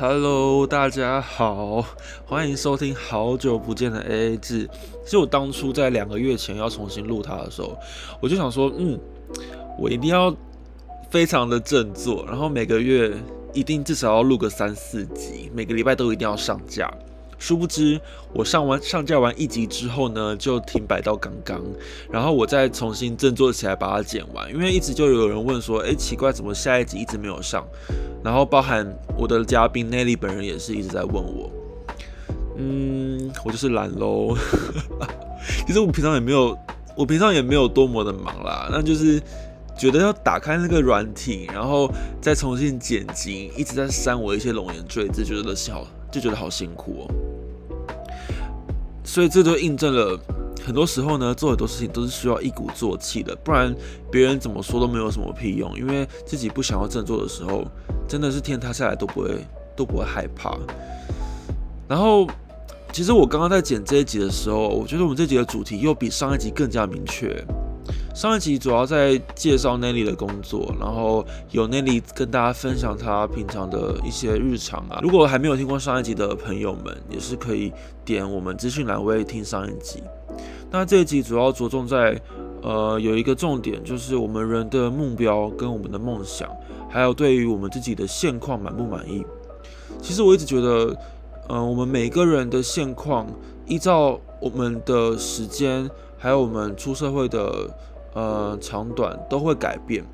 Hello，大家好，欢迎收听好久不见的 AA 制。其实我当初在两个月前要重新录它的时候，我就想说，嗯，我一定要非常的振作，然后每个月一定至少要录个三四集，每个礼拜都一定要上架。殊不知，我上完上架完一集之后呢，就停摆到刚刚，然后我再重新振作起来把它剪完。因为一直就有人问说，哎，奇怪，怎么下一集一直没有上？然后包含我的嘉宾奈利本人也是一直在问我，嗯，我就是懒喽。其实我平常也没有，我平常也没有多么的忙啦，那就是觉得要打开那个软体，然后再重新剪辑，一直在删我一些龙颜赘字，觉得好就觉得好辛苦哦。所以这就印证了，很多时候呢，做很多事情都是需要一鼓作气的，不然别人怎么说都没有什么屁用。因为自己不想要振作的时候，真的是天塌下来都不会都不会害怕。然后，其实我刚刚在剪这一集的时候，我觉得我们这集的主题又比上一集更加明确。上一集主要在介绍奈利的工作，然后有奈利跟大家分享他平常的一些日常啊。如果还没有听过上一集的朋友们，也是可以点我们资讯栏位听上一集。那这一集主要着重在，呃，有一个重点就是我们人的目标跟我们的梦想，还有对于我们自己的现况满不满意。其实我一直觉得，嗯，我们每个人的现况，依照我们的时间，还有我们出社会的。呃，长短都会改变。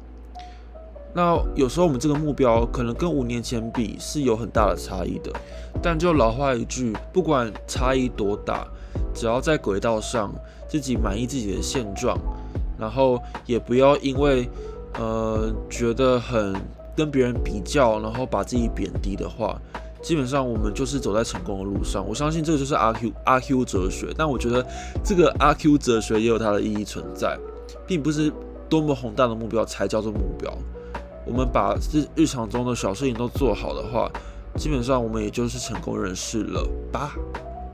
那有时候我们这个目标可能跟五年前比是有很大的差异的。但就老话一句，不管差异多大，只要在轨道上自己满意自己的现状，然后也不要因为呃觉得很跟别人比较，然后把自己贬低的话，基本上我们就是走在成功的路上。我相信这个就是阿 Q 阿 Q 哲学。但我觉得这个阿 Q 哲学也有它的意义存在。并不是多么宏大的目标才叫做目标。我们把日日常中的小事情都做好的话，基本上我们也就是成功人士了吧？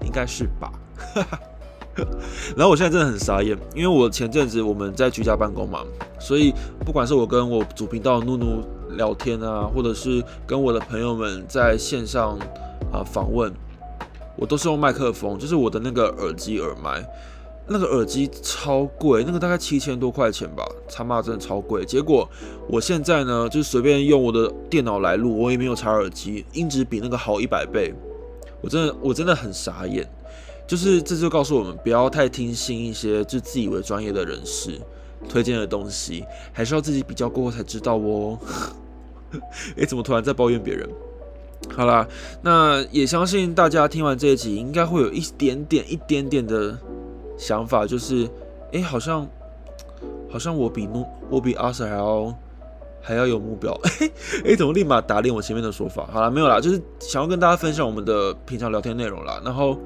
应该是吧？然后我现在真的很傻眼，因为我前阵子我们在居家办公嘛，所以不管是我跟我主频道怒怒聊天啊，或者是跟我的朋友们在线上啊访问，我都是用麦克风，就是我的那个耳机耳麦。那个耳机超贵，那个大概七千多块钱吧，他妈真的超贵。结果我现在呢，就随便用我的电脑来录，我也没有插耳机，音质比那个好一百倍。我真的我真的很傻眼，就是这就告诉我们，不要太听信一些就自以为专业的人士推荐的东西，还是要自己比较过后才知道哦。哎，怎么突然在抱怨别人？好啦，那也相信大家听完这一集，应该会有一点点、一点点的。想法就是，哎，好像，好像我比诺，我比阿 Sir 还要还要有目标。哎，怎么立马打脸我前面的说法？好了，没有啦，就是想要跟大家分享我们的平常聊天内容啦。然后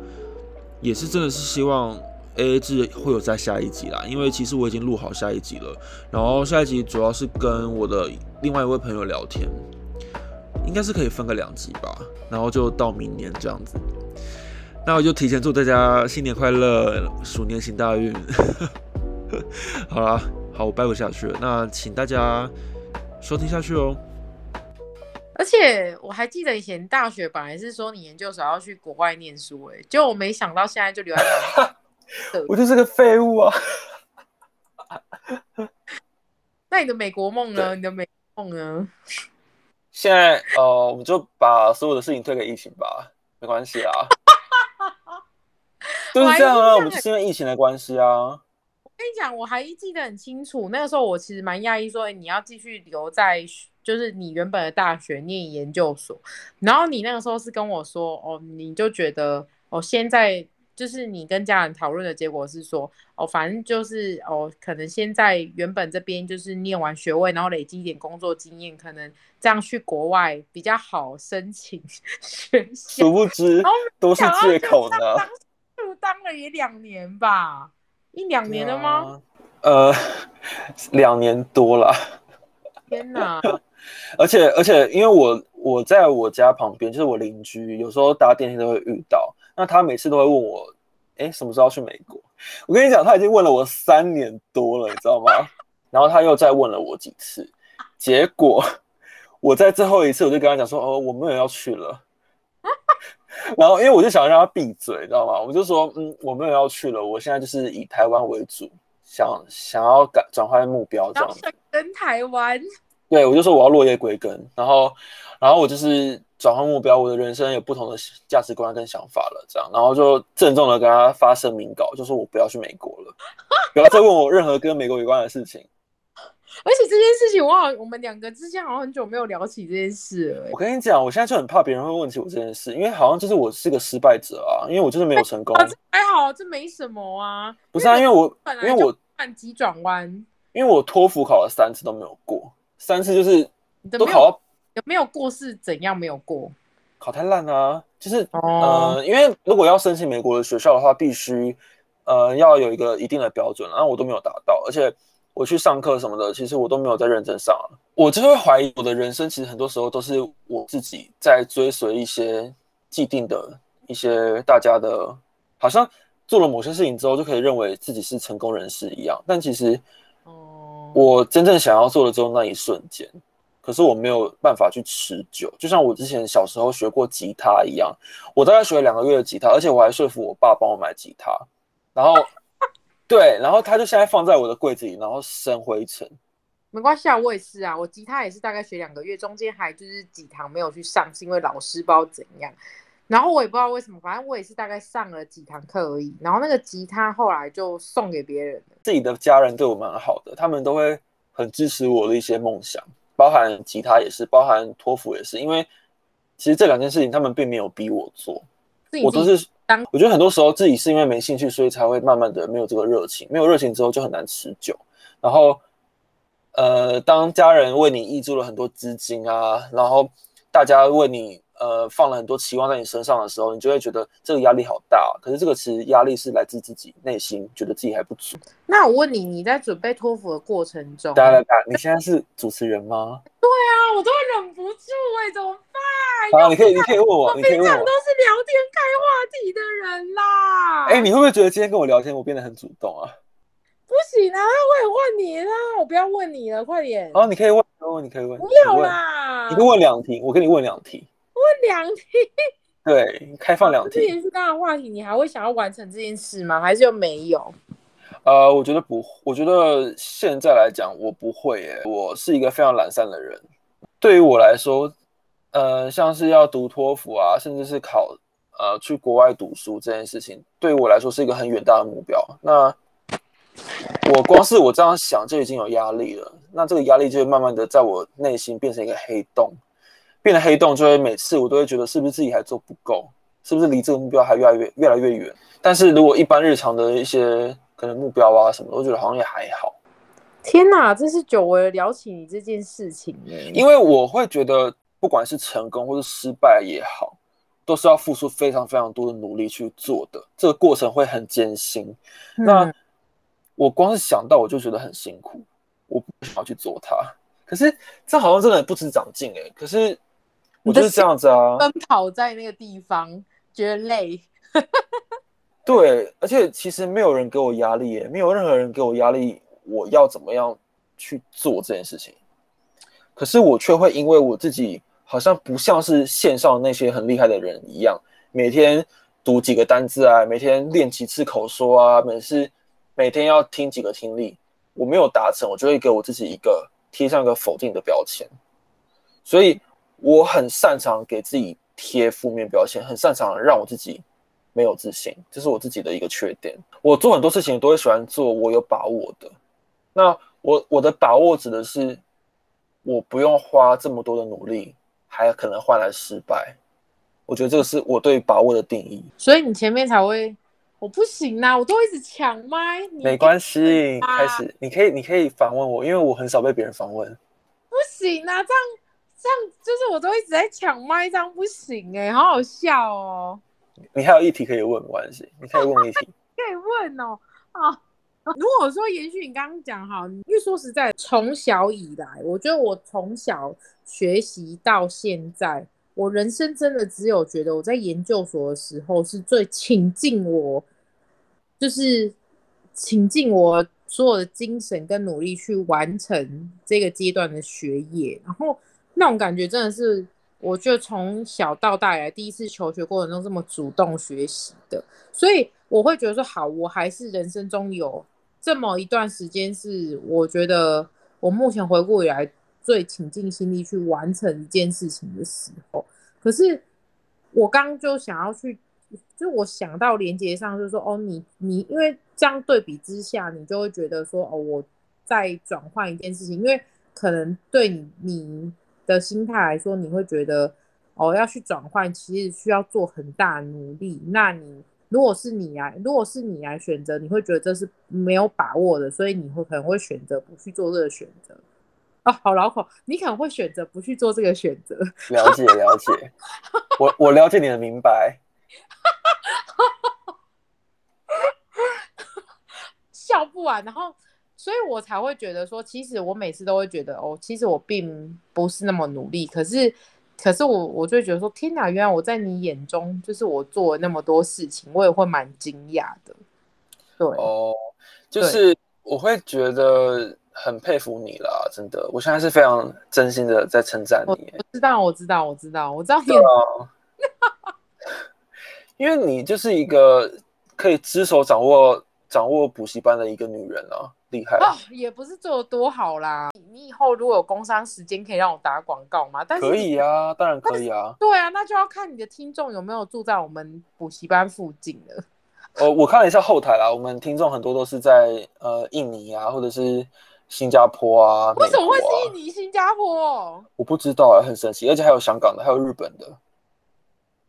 也是真的是希望 AA 制会有在下一集啦，因为其实我已经录好下一集了。然后下一集主要是跟我的另外一位朋友聊天，应该是可以分个两集吧。然后就到明年这样子。那我就提前祝大家新年快乐，鼠年行大运。好啦，好，我掰不下去了。那请大家收听下去哦。而且我还记得以前大学本来是说你研究所要去国外念书，哎，就我没想到现在就留在台湾。我就是个废物啊。那你的美国梦呢？你的美梦呢？现在呃，我们就把所有的事情推给疫情吧，没关系啊。都是这样啊，我们是因为疫情的关系啊。我跟你讲，我还记得很清楚，那个时候我其实蛮讶异，说你要继续留在，就是你原本的大学念研究所。然后你那个时候是跟我说，哦，你就觉得，哦，现在就是你跟家人讨论的结果是说，哦，反正就是哦，可能现在原本这边就是念完学位，然后累积一点工作经验，可能这样去国外比较好申请 学校。殊不知都是借口呢。当了也两年吧，一两年了吗？呃，两年多了。天哪！而 且而且，因为我我在我家旁边，就是我邻居，有时候搭电梯都会遇到。那他每次都会问我，哎，什么时候去美国？我跟你讲，他已经问了我三年多了，你知道吗？然后他又再问了我几次，结果我在最后一次，我就跟他讲说，哦，我没有要去了。然后因为我就想让他闭嘴，知道吗？我就说，嗯，我没有要去了，我现在就是以台湾为主，想想要改转换目标这样子。跟台湾，对我就说我要落叶归根，然后，然后我就是转换目标，我的人生有不同的价值观跟想法了，这样，然后就郑重的跟他发声明稿，就说我不要去美国了，不要再问我任何跟美国有关的事情。而且这件事情，我好，我们两个之间好像很久没有聊起这件事了。我跟你讲，我现在就很怕别人会问起我这件事，因为好像就是我是个失败者啊，因为我就是没有成功。还好，这没什么啊。不是啊，因为我因为我半急转弯，因为我托福考了三次都没有过，三次就是都考到有没有过是怎样没有过？考太烂啊，就是哦呃，因为如果要申请美国的学校的话，必须呃要有一个一定的标准，然后我都没有达到，而且我去上课什么的，其实我都没有在认真上啊。我就会怀疑我的人生，其实很多时候都是我自己在追随一些既定的一些大家的，好像做了某些事情之后就可以认为自己是成功人士一样，但其实哦，我真正想要做的只有那一瞬间，可是我没有办法去持久。就像我之前小时候学过吉他一样，我大概学了两个月的吉他，而且我还说服我爸帮我买吉他，然后对，然后他就现在放在我的柜子里，然后生灰尘。没关系啊，我也是啊，我吉他也是大概学两个月，中间还就是几堂没有去上，是因为老师不知道怎样。然后我也不知道为什么，反正我也是大概上了几堂课而已。然后那个吉他后来就送给别人了。自己的家人对我蛮好的，他们都会很支持我的一些梦想，包含吉他也是，包含托福也是，因为其实这两件事情他们并没有逼我做，我都是我觉得很多时候自己是因为没兴趣，所以才会慢慢的没有这个热情，没有热情之后就很难持久。然后，呃，当家人为你挹注了很多资金啊，然后大家为你呃放了很多期望在你身上的时候，你就会觉得这个压力好大。可是这个其实压力是来自自己内心觉得自己还不足。那我问你，你在准备托福的过程中，大家来，你现在是主持人吗？对啊，我都会忍不住哎、怎么办？好，你可以，你可以问我，我平常都。是聊天开话题的人啦。哎、你会不会觉得今天跟我聊天，我变得很主动啊？不行啊，我也问你啦，我不要问你了，快点。哦，你可以问，你可以问，你可以问，不要，啦，你可以问两题，我跟你问两题，问两题，对，开放两题。这也是刚刚的话题，你还会想要完成这件事吗？还是就没有？呃，我觉得不，我觉得现在来讲，我不会耶，我是一个非常懒散的人。对于我来说，呃，像是要读托福啊，甚至是考呃去国外读书这件事情，对于我来说是一个很远大的目标。那我光是我这样想就已经有压力了，那这个压力就会慢慢的在我内心变成一个黑洞，变得黑洞就会每次我都会觉得是不是自己还做不够，是不是离这个目标还越来越越来越远。但是如果一般日常的一些可能目标啊什么的，我觉得好像也还好，天哪，这是久违了聊起你这件事情耶。因为我会觉得不管是成功或是失败也好，都是要付出非常非常多的努力去做的，这个过程会很艰辛。那嗯我光是想到我就觉得很辛苦，我不想要去做它。可是这好像真的不知长进哎、可是我就是这样子啊，奔跑在那个地方，觉得累。对，而且其实没有人给我压力耶，没有任何人给我压力，我要怎么样去做这件事情。可是我却会因为我自己好像不像是线上那些很厉害的人一样，每天读几个单字啊，每天练几次口说啊，每次每天要听几个听力，我没有达成，我就会给我自己一个贴上一个否定的标签。所以我很擅长给自己贴负面标签，很擅长让我自己没有自信，这是我自己的一个缺点。我做很多事情都会喜欢做我有把握的。那我我的把握指的是，我不用花这么多的努力，还可能换来失败。我觉得这个是我对把握的定义。所以你前面才会，我不行啦，我都一直抢麦。你没关系，啊开始你可以你可以反问我，因为我很少被别人反问。不行啊，这样这样就是我都一直在抢麦，这样不行哎、好好笑哦。你还有一题可以问，没关系，你可以问一题。可以问哦啊。如果说延续你刚刚讲哈，因为说实在，从小以来，我觉得我从小学习到现在，我人生真的只有觉得我在研究所的时候是最倾尽我，就是倾尽我所有的精神跟努力去完成这个阶段的学业，然后那种感觉真的是我就从小到大以来第一次求学过程中这么主动学习的，所以我会觉得说，好，我还是人生中有这么一段时间是我觉得我目前回顾以来最倾尽心力去完成一件事情的时候。可是我刚刚就想要去，就我想到连接上，就是说，哦，你你因为这样对比之下，你就会觉得说，哦，我在转换一件事情，因为可能对你你。的心态来说，你会觉得哦，要去转换，其实需要做很大努力。那你如果是你来，如果是你来选择，你会觉得这是没有把握的，所以你会可能会选择不去做这个选择。啊，好老口，你可能会选择不去做这个选择。了解了解，我我了解你的明白。笑不完，然后。所以我才会觉得说，其实我每次都会觉得，哦，其实我并不是那么努力。可是，可是我我就觉得说，天哪，原来我在你眼中，就是我做了那么多事情，我也会蛮惊讶的。对，哦，就是我会觉得很佩服你啦，真的，我现在是非常真心的在称赞你。我知道，我知道，我知道，我知道你。因为你就是一个可以只手掌握掌握补习班的一个女人啊。厉害啊！也不是做的多好啦。你以后如果有工商时间，可以让我打广告吗？但是可以啊，当然可以啊。对啊，那就要看你的听众有没有住在我们补习班附近了。呃，我看了一下后台啦，我们听众很多都是在呃印尼啊，或者是新加坡啊。为什么会是印尼、新加坡？我不知道啊，很神奇，而且还有香港的，还有日本的。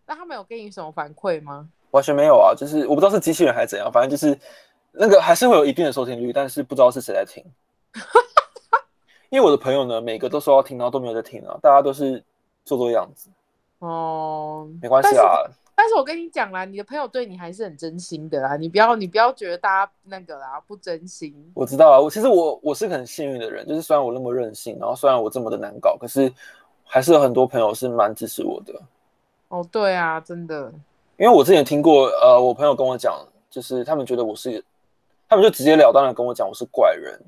那他们有给你什么反馈吗？完全没有啊，就是我不知道是机器人还是怎样，反正就是。那个还是会有一定的收听率，但是不知道是谁在听。因为我的朋友呢，每个都说要听，然后都没有在听啊，大家都是做做样子。哦，没关系啊。但是我跟你讲啦，你的朋友对你还是很真心的啦，你不要你不要觉得大家那个啦不真心。我知道啊，我其实我我是很幸运的人，就是虽然我那么任性，然后虽然我这么的难搞，可是还是有很多朋友是蛮支持我的。哦，对啊，真的。因为我之前听过，呃，我朋友跟我讲，就是他们觉得我是。他们就直截了当的跟我讲我是怪人，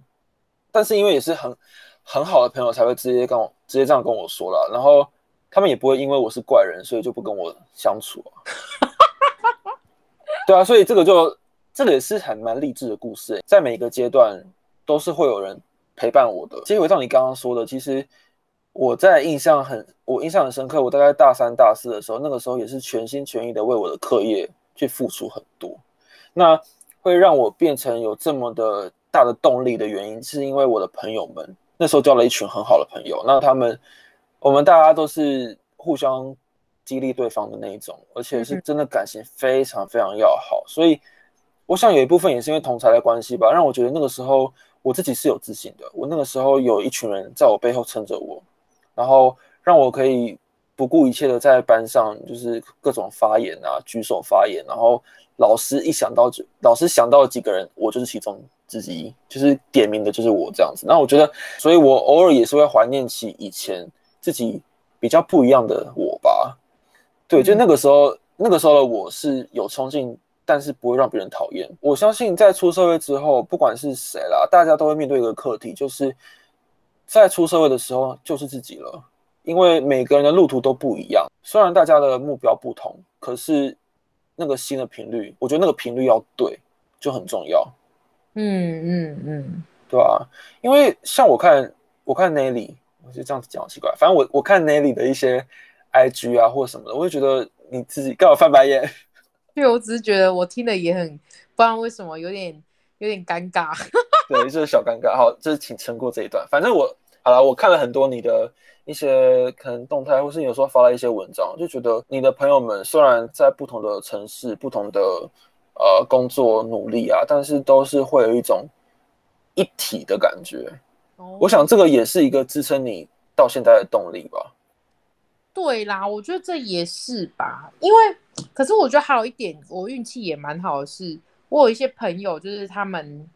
但是因为也是很很好的朋友才会直接跟我直接这样跟我说了，然后他们也不会因为我是怪人，所以就不跟我相处啊。对啊，所以这个就这个也是很蛮励志的故事，在每一个阶段都是会有人陪伴我的。其实回到你刚刚说的，其实我在印象很我印象很深刻，我大概大三大四的时候，那个时候也是全心全意的为我的课业去付出很多。那会让我变成有这么的大的动力的原因，是因为我的朋友们那时候交了一群很好的朋友，那他们我们大家都是互相激励对方的那一种，而且是真的感情非常非常要好，所以我想有一部分也是因为同才的关系吧，让我觉得那个时候我自己是有自信的。我那个时候有一群人在我背后撑着我，然后让我可以不顾一切的在班上就是各种发言啊，举手发言，然后。老师一想到就，老师想到了几个人，我就是其中之一，就是点名的，就是我这样子。那我觉得，所以我偶尔也是会怀念起以前自己比较不一样的我吧。对，就那个时候，那个时候的我是有冲劲，但是不会让别人讨厌。我相信在出社会之后，不管是谁啦，大家都会面对一个课题，就是在出社会的时候就是自己了，因为每个人的路途都不一样，虽然大家的目标不同，可是。那个新的频率，我觉得那个频率要对，就很重要。嗯嗯嗯，对吧？因为像我看，我看 Nelly，我就这样子讲奇怪。反正我我看 Nelly 的一些 IG 啊或者什么的，我就觉得你自己干嘛翻白眼？对，我只是觉得我听的也很，不知道为什么有点有点尴尬。对，就是小尴尬。好，就是请撑过这一段。反正我好了，我看了很多你的。一些可能动态，或是有时候发了一些文章，就觉得你的朋友们虽然在不同的城市、不同的呃工作努力啊，但是都是会有一种一体的感觉。我想这个也是一个支撑你到现在的动力吧。对啦，我觉得这也是吧。因为可是我觉得还有一点，我运气也蛮好的，是我有一些朋友，就是他们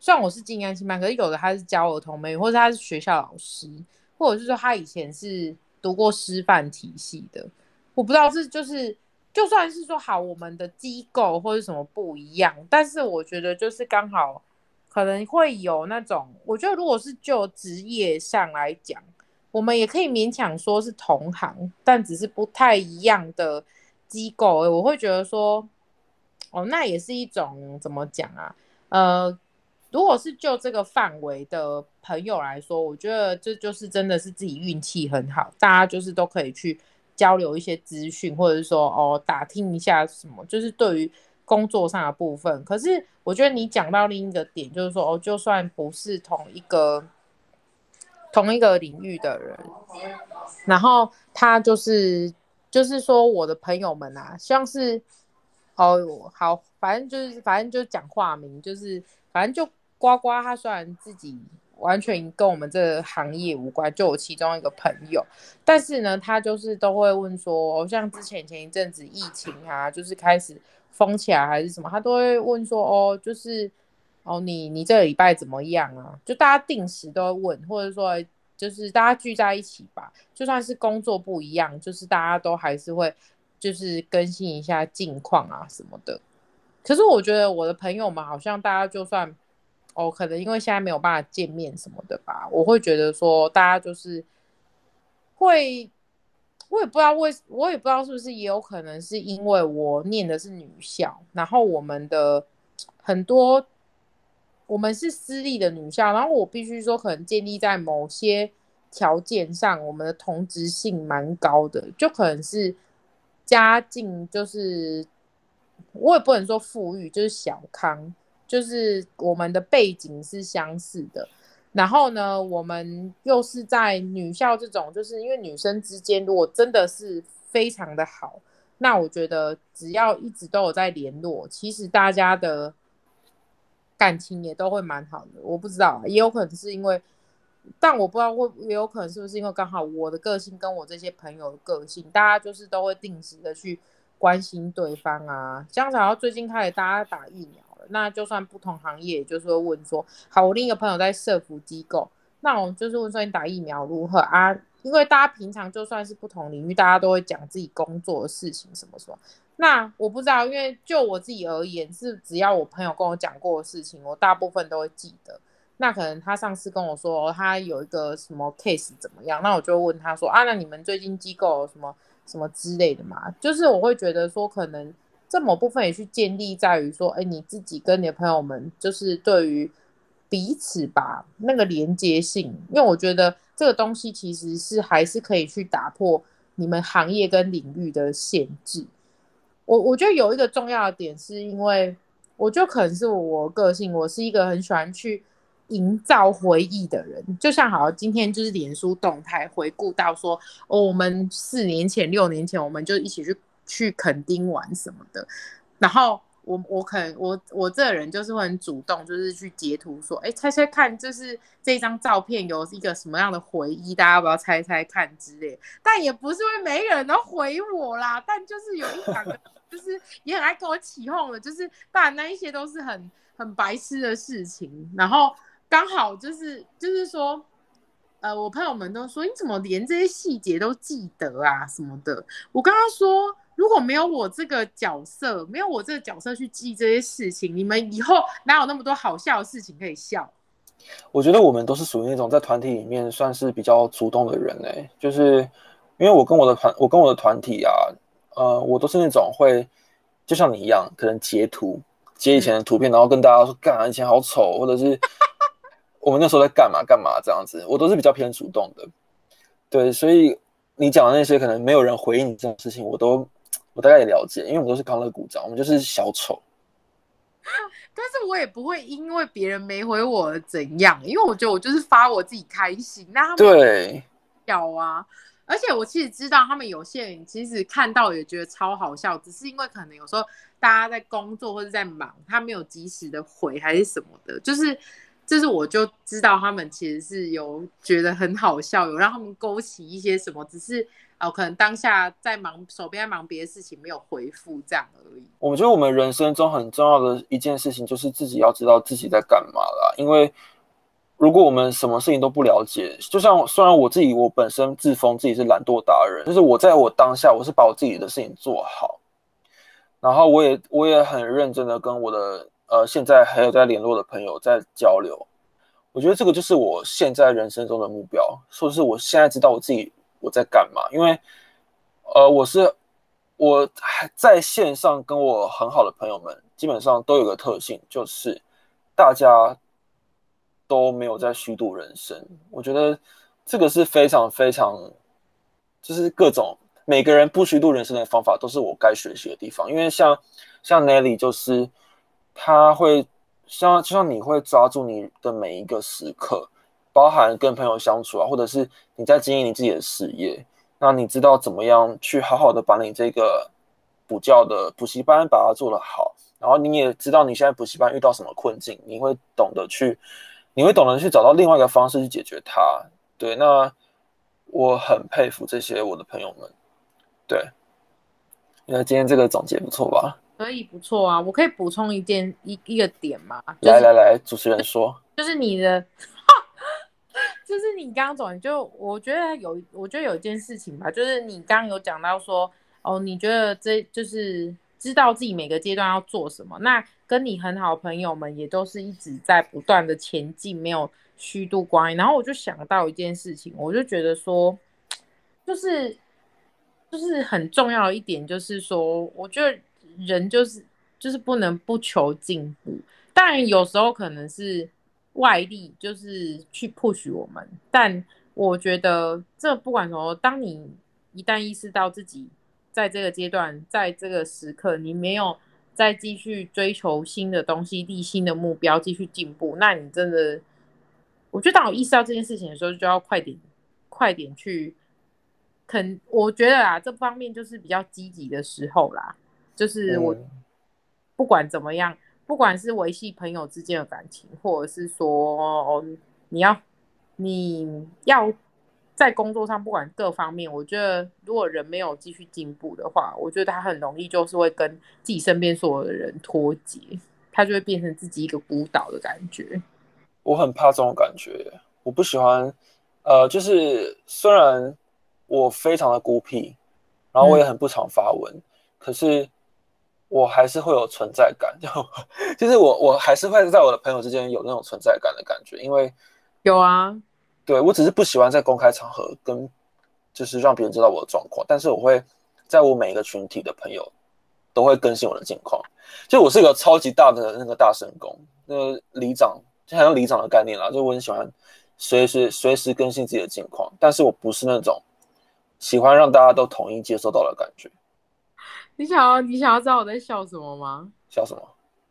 虽然我是静安新班，可是有的他是教儿童美语，或者他是学校老师。或者是说他以前是读过师范体系的，我不知道是就是就算是说好我们的机构或者什么不一样，但是我觉得就是刚好可能会有那种，我觉得如果是就职业上来讲，我们也可以勉强说是同行，但只是不太一样的机构。我会觉得说，哦，那也是一种怎么讲啊？呃，如果是就这个范围的朋友来说，我觉得这就是真的是自己运气很好，大家就是都可以去交流一些资讯，或者是说哦打听一下什么，就是对于工作上的部分。可是我觉得你讲到另一个点，就是说哦，就算不是同一个。同一个领域的人，然后他就是就是说我的朋友们啊，像是哦好，反正就是反正就讲化名，就是反正就呱呱，他虽然自己完全跟我们这个行业无关，就我其中一个朋友，但是呢，他就是都会问说，像之前前一阵子疫情啊，就是开始封起来还是什么，他都会问说哦，就是。哦，你你这个礼拜怎么样啊？就大家定时都会问，或者说就是大家聚在一起吧，就算是工作不一样，就是大家都还是会就是更新一下近况啊什么的。可是我觉得我的朋友们好像大家就算哦，可能因为现在没有办法见面什么的吧，我会觉得说大家就是会，我也不知道为，我也不知道是不是也有可能是因为我念的是女校，然后我们的很多。我们是私立的女校，然后我必须说，可能建立在某些条件上，我们的同质性蛮高的，就可能是家境，就是我也不能说富裕，就是小康，就是我们的背景是相似的。然后呢，我们又是在女校这种，就是因为女生之间如果真的是非常的好，那我觉得只要一直都有在联络，其实大家的。感情也都会蛮好的，我不知道，也有可能是因为，但我不知道会也有可能是不是因为刚好我的个性跟我这些朋友的个性，大家就是都会定时的去关心对方啊。像然后最近开始大家打疫苗那就算不同行业，就是会问说，好，我另一个朋友在社服机构，那我就是问说你打疫苗如何啊？因为大家平常就算是不同领域，大家都会讲自己工作的事情什么什么。那我不知道，因为就我自己而言，是只要我朋友跟我讲过的事情，我大部分都会记得。那可能他上次跟我说他有一个什么 case 怎么样，那我就问他说啊，那你们最近机构有什么什么之类的嘛？就是我会觉得说，可能这某部分也去建立在于说，哎，你自己跟你的朋友们，就是对于彼此吧那个连接性，因为我觉得这个东西其实是还是可以去打破你们行业跟领域的限制。我我觉得有一个重要的点，是因为我就可能是我个性，我是一个很喜欢去营造回忆的人。就像好像，今天就是脸书动态回顾到说，哦，我们四年前、六年前，我们就一起去去垦丁玩什么的，然后。我我可能我我这个人就是会很主动，就是去截图说，哎，猜猜看，就是这张照片有一个什么样的回忆，大家要不要猜猜看之类。但也不是会每个人都回我啦，但就是有一两个，就是也很爱跟我起哄的，就是当然那一些都是很很白痴的事情。然后刚好就是就是说，呃，我朋友们都说你怎么连这些细节都记得啊什么的。我刚刚说。如果没有我这个角色，没有我这个角色去记这些事情，你们以后哪有那么多好笑的事情可以笑？我觉得我们都是属于那种在团体里面算是比较主动的人哎，就是因为我跟我的团，我跟我的团体啊，呃，我都是那种会就像你一样，可能截图截以前的图片，然后跟大家说干啊以前好丑，或者是我们那时候在干嘛干嘛这样子，我都是比较偏主动的。对，所以你讲的那些可能没有人回应你这种事情，我都。我大概也了解，因为我们都是康乐股长，我们就是小丑。但是我也不会因为别人没回我怎样，因为我觉得我就是发我自己开心。那他们对，有啊。而且我其实知道，他们有些人其实看到也觉得超好笑，只是因为可能有时候大家在工作或者在忙，他没有及时的回还是什么的，就是，就是我就知道他们其实是有觉得很好笑，有让他们勾起一些什么，只是。哦，可能当下在忙，手边在忙别的事情，没有回复这样而已。我觉得我们人生中很重要的一件事情，就是自己要知道自己在干嘛啦。因为如果我们什么事情都不了解，就像虽然我自己我本身自封自己是懒惰达人，就是我在我当下我是把我自己的事情做好，然后我也我也很认真的跟我的呃现在还有在联络的朋友在交流。我觉得这个就是我现在人生中的目标，说是我现在知道我自己我在干嘛，因为呃，我是我在线上跟我很好的朋友们，基本上都有个特性，就是大家都没有在虚度人生。我觉得这个是非常非常，就是各种每个人不虚度人生的方法，都是我该学习的地方。因为像像 Nelly，就是他会。像就像你会抓住你的每一个时刻，包含跟朋友相处啊，或者是你在经营你自己的事业，那你知道怎么样去好好的把你这个补教的补习班把它做得好，然后你也知道你现在补习班遇到什么困境，你会懂得去，你会懂得去找到另外一个方式去解决它。对，那我很佩服这些我的朋友们。对，那今天这个总结不错吧？可以不错啊，我可以补充一件一一个点吗？来来来，主持人说，就是你的，就是你刚刚总就我觉得有，我觉得有一件事情吧，就是你刚刚有讲到说，哦，你觉得这就是知道自己每个阶段要做什么，那跟你很好朋友们也都是一直在不断的前进，没有虚度光阴。然后我就想到一件事情，我就觉得说，就是就是很重要的一点，就是说，我觉得。人就是就是不能不求进步，当然有时候可能是外力就是去 push 我们，但我觉得这不管什么，当你一旦意识到自己在这个阶段，在这个时刻，你没有再继续追求新的东西、立新的目标、继续进步，那你真的，我觉得当我意识到这件事情的时候，就要快点快点去，肯我觉得啊，这方面就是比较积极的时候啦。就是我不管怎么样，不管是维系朋友之间的感情，或者是说你要你要在工作上，不管各方面，我觉得如果人没有继续进步的话，我觉得他很容易就是会跟自己身边所有的人脱节，他就会变成自己一个孤岛的感觉。我很怕这种感觉，我不喜欢。呃，就是虽然我非常的孤僻，然后我也很不常发文，可是。我还是会有存在感，就就是我我还是会在我的朋友之间有那种存在感的感觉，因为有啊，对我只是不喜欢在公开场合跟就是让别人知道我的状况，但是我会在我每一个群体的朋友都会更新我的近况，就我是一个超级大的那个大神工，那个里长就好像里长的概念啦，就我很喜欢随时随时更新自己的近况，但是我不是那种喜欢让大家都统一接受到的感觉。你想要你想要知道我在笑什么吗？笑什么？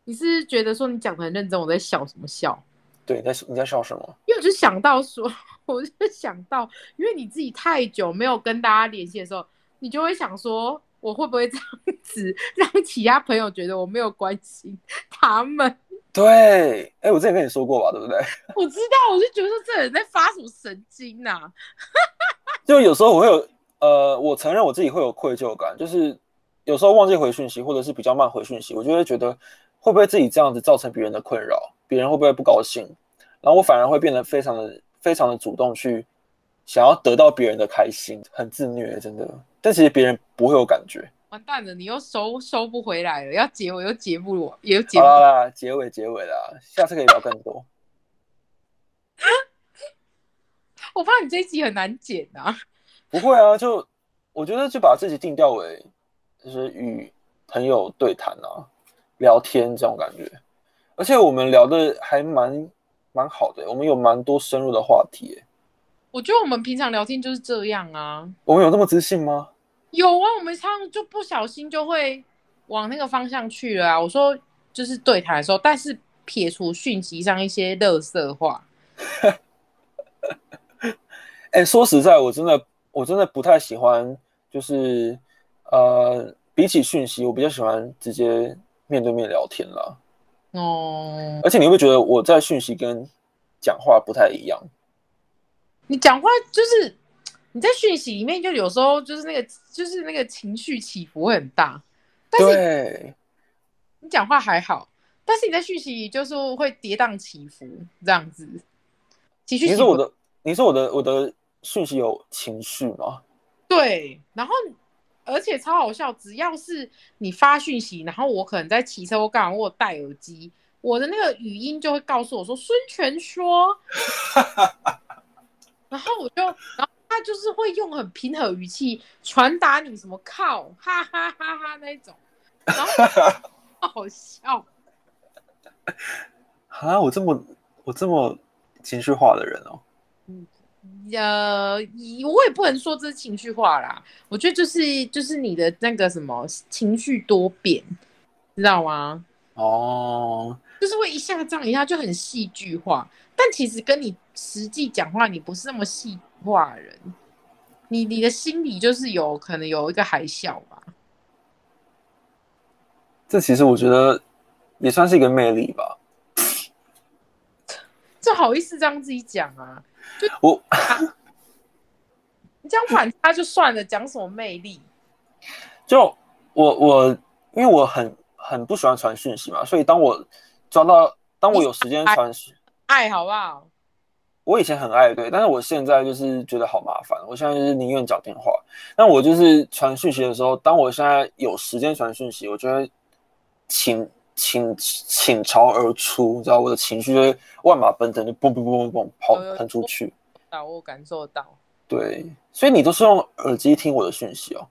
你是觉得说你讲的很认真，我在笑什么笑？对，你在你在笑什么？因为我就想到说，我就想到，因为你自己太久没有跟大家联系的时候，你就会想说，我会不会这样子让其他朋友觉得我没有关心他们？对，哎，我之前跟你说过吧，对不对？我知道，我就觉得这人在发什么神经呐？就有时候我会有，呃，我承认我自己会有愧疚感，就是。有时候忘记回讯息，或者是比较慢回讯息，我就会觉得会不会自己这样子造成别人的困扰，别人会不会不高兴？然后我反而会变得非常的、非常的主动去想要得到别人的开心，很自虐，真的。但其实别人不会有感觉。完蛋了，你又收收不回来了，要结尾又结不了，也结。好啦，结尾结尾啦，下次可以聊更多。我怕你这一集很难剪啊。不会啊，就我觉得就把自己定调为。就是与朋友对谈啊，聊天这种感觉，而且我们聊的还蛮蛮好的，我们有蛮多深入的话题。我觉得我们平常聊天就是这样啊。我们有那么自信吗？有啊，我们常常就不小心就会往那个方向去了啊。我说就是对谈的时候，但是撇除讯息上一些乐色话。哎，说实在，我真的我真的不太喜欢，就是。呃，比起讯息，我比较喜欢直接面对面聊天啦。哦，而且你会觉得我在讯息跟讲话不太一样。你讲话就是你在讯息里面，就有时候就是那个就是那个情绪起伏会很大。但是，你讲话还好，但是你在讯息里就是会跌宕起伏这样子。情绪，你说我的，你说我的，我的讯息有情绪吗？对，然后。而且超好笑，只要是你发讯息，然后我可能在骑车或干嘛，我戴耳机，我的那个语音就会告诉我说孙权说，然后我就，然后他就是会用很平和语气传达你什么靠，哈哈哈哈那一种，然后好笑。啊，我这么我这么情绪化的人哦。呃，我也不能说这是情绪化啦，我觉得就是就是你的那个什么情绪多变，知道吗？哦，就是会一下这样一下就很戏剧化，但其实跟你实际讲话，你不是那么戏剧化的人，你你的心里就是有可能有一个海啸吧。这其实我觉得也算是一个魅力吧。这好意思这样自己讲啊？我你这样反差就算了，讲什么魅力？就我我因为我很很不喜欢传讯息嘛，所以当我抓到当我有时间传讯，爱好不好？我以前很爱对，但是我现在就是觉得好麻烦，我现在就是宁愿讲电话。那我就是传讯息的时候，当我现在有时间传讯息，我觉得请。倾倾巢而出，你知道我的情绪就会万马奔腾，就嘣嘣嘣嘣嘣跑喷出去。啊，我感受到。对，所以你都是用耳机听我的讯息哦？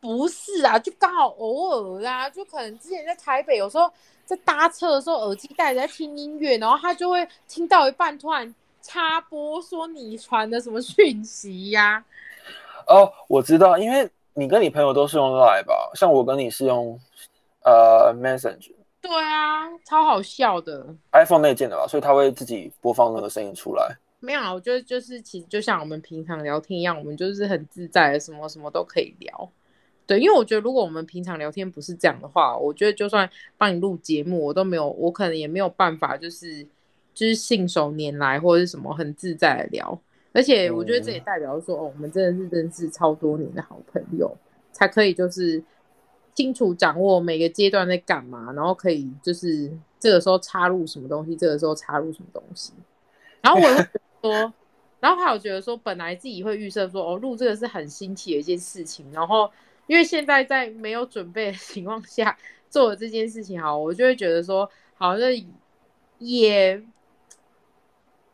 不是啊，就刚好偶尔啊，就可能之前在台北，有时候在搭车的时候，耳机戴着在听音乐，然后他就会听到一半突然插播说你传的什么讯息呀？哦，我知道，因为你跟你朋友都是用 Line 吧？像我跟你是用呃 Messenger。对啊，超好笑的。iPhone 内建的吧，所以它会自己播放那个声音出来。没有啊，我觉得就是其实就像我们平常聊天一样，我们就是很自在，什么什么都可以聊。对，因为我觉得如果我们平常聊天不是这样的话，我觉得就算帮你录节目，我都没有，我可能也没有办法，就是就是信手拈来或者是什么很自在的聊。而且我觉得这也代表说，哦，我们真的是认识超多年的好朋友，才可以就是。清楚掌握每个阶段在干嘛，然后可以就是这个时候插入什么东西，这个时候插入什么东西。然后我会说，然后还有觉得说，本来自己会预设说，哦，录这个是很新奇的一件事情。然后因为现在在没有准备的情况下做了这件事情，好，我就会觉得说，好像也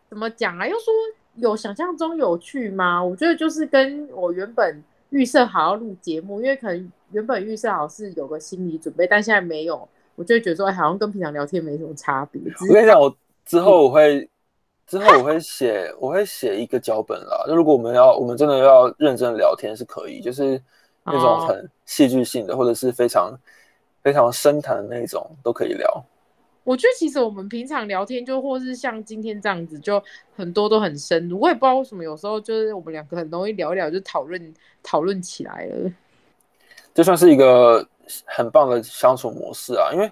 怎么讲啊？又说有想象中有趣吗？我觉得就是跟我原本预设好要录节目，因为可能。原本预设好是有个心理准备，但现在没有，我就觉得说，哎，好像跟平常聊天没什么差别。我跟你讲，我之后我会，之后我会写，我会写一个脚本啦。就如果我们要，我们真的要认真聊天是可以，就是那种很戏剧性的，或者是非常非常深谈的那种都可以聊。我觉得其实我们平常聊天，就或是像今天这样子，就很多都很深入。我也不知道为什么，有时候就是我们两个很容易聊一聊就讨论讨论起来了。就算是一个很棒的相处模式啊，因为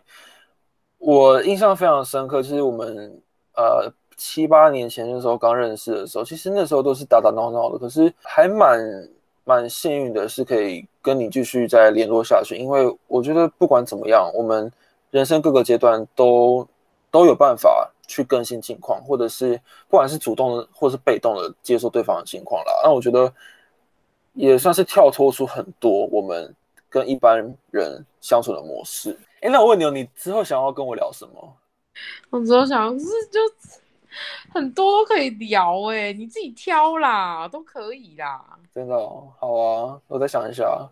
我印象非常深刻，就是我们呃七八年前的时候刚认识的时候，其实那时候都是打打闹闹的，可是还蛮蛮幸运的，是可以跟你继续再联络下去。因为我觉得不管怎么样，我们人生各个阶段都都有办法去更新近况，或者是不管是主动的或是被动的接受对方的情况啦。那我觉得也算是跳脱出很多我们。跟一般人相处的模式，哎，那我问你哦，你之后想要跟我聊什么？我之后想是就很多都可以聊，哎，你自己挑啦，都可以啦。真的哦，好啊，我再想一下。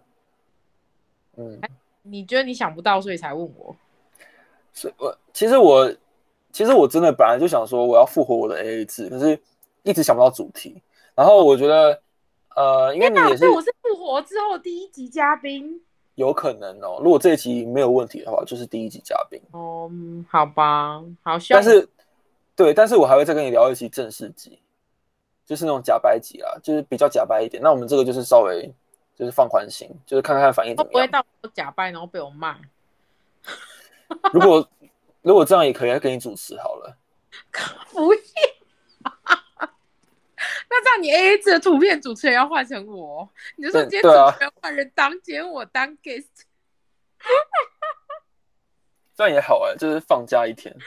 嗯，你觉得你想不到，所以才问我？是我其实我其实我真的本来就想说我要复活我的 AA 制，可是一直想不到主题。然后我觉得。呃，因为你也是，我是复活之后第一集嘉宾，有可能哦。如果这一集没有问题的话，就是第一集嘉宾。哦，好吧，好。但是，对，但是我还会再跟你聊一期正式集，就是那种假白集啊，就是比较假白一点。那我们这个就是稍微就是放宽心，就是看看反应怎么样。不会到假白然后被我骂。如果如果这样也可以，跟你主持好了。不要。那这样你 A A 制的图片主持人要换成我，你就说今天主持人换人当，今天我当 guest，这样也好哎，就是放假一天。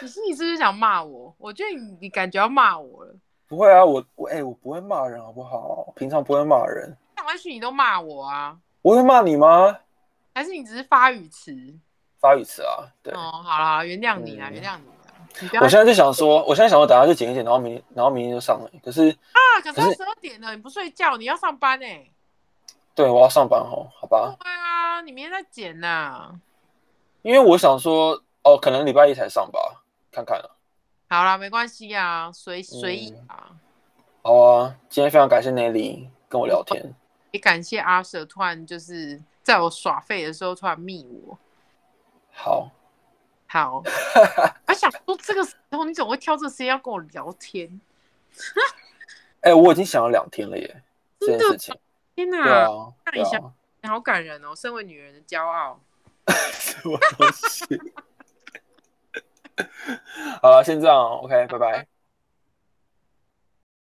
你是你是不是想骂我？我觉得你你感觉要骂我了。不会啊，我我哎，我不会骂人好不好？平常不会骂人。上完去你都骂我啊？我会骂你吗？还是你只是发语词？发语词啊，对。哦，好啦，原谅你啦，嗯原谅你我现在就想说，我现在想说，等下就剪一剪，然后明然后明天就上了。可是，啊，可是十二点了，你不睡觉，你要上班哎、对我要上班哦，好吧？对啊，你明天再剪呐、因为我想说，哦，可能礼拜一才上吧，看看啊。好啦，没关系啊，随随意嗯啊。好啊，今天非常感谢 Nelly 跟我聊天。也感谢阿舍突然就是在我耍废的时候突然密我。好，好，我想说这个时候你怎么会挑这个时间要跟我聊天？哎、我已经想了两天了耶，这真的件事情。天哪，那你想啊，好感人哦，身为女人的骄傲。什么东西？好了，先这样哦，OK，拜拜。